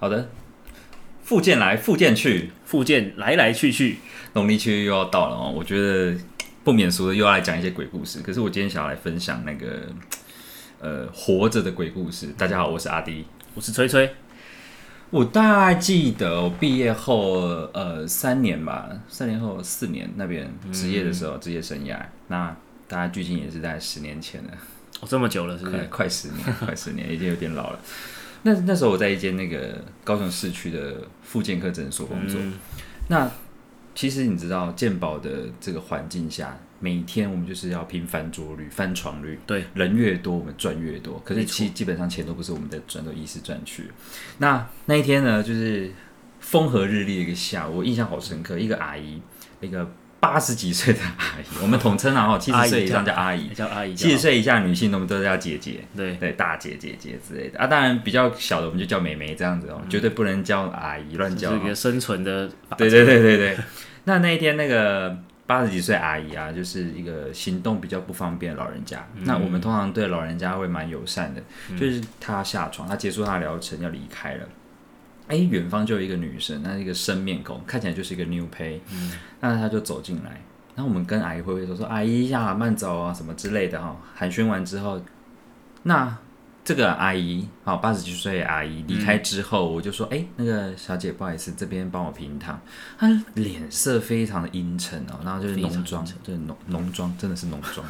好的，复健来，复健去，复健来来去去，农历七月又要到了哦。我觉得不免俗的又要来讲一些鬼故事。可是我今天想要来分享那个呃活着的鬼故事。大家好，我是阿迪，我是崔崔。我大概记得我毕业后呃三年吧，三年后四年那边职业的时候，职业生涯，那大家距今也是在十年前了。哦，这么久了，是不快是？快十年，快十年，已经有点老了。那那时候我在一间那个高雄市区的复健科诊所工作。嗯那其实你知道，健保的这个环境下，每天我们就是要拼翻桌率、翻床率，对，人越多，我们赚越多。可是其基本上钱都不是我们的赚，都遗失赚去。那那一天呢，就是风和日丽的一个下午，我印象好深刻。一个阿姨，一个八十几岁的阿姨，我们统称啊，哈，七十岁以上叫阿姨，叫阿姨，七十岁以下女性，我们都叫姐姐。对，对，大姐姐姐之类的啊，当然比较小的我们就叫妹妹这样子哦，绝对不能叫阿姨乱叫哦。这个生存的，对对对对对。那那一天那个八十几岁阿姨啊，就是一个行动比较不方便的老人家。那我们通常对老人家会蛮友善的，就是她下床，她结束她的疗程要离开了。哎，远方就有一个女生，那是一个生面孔，看起来就是一个 new pay。那她就走进来，然后我们跟阿姨挥挥手说：“阿姨呀，慢走啊，什么之类的哈、寒暄完之后，那这个阿姨，好八十几岁的阿姨离开之后，我就说：“哎、那个小姐，不好意思，这边帮我平躺。”她脸色非常的阴沉哦，然后就是浓妆阴沉，就是浓浓妆，真的是浓妆。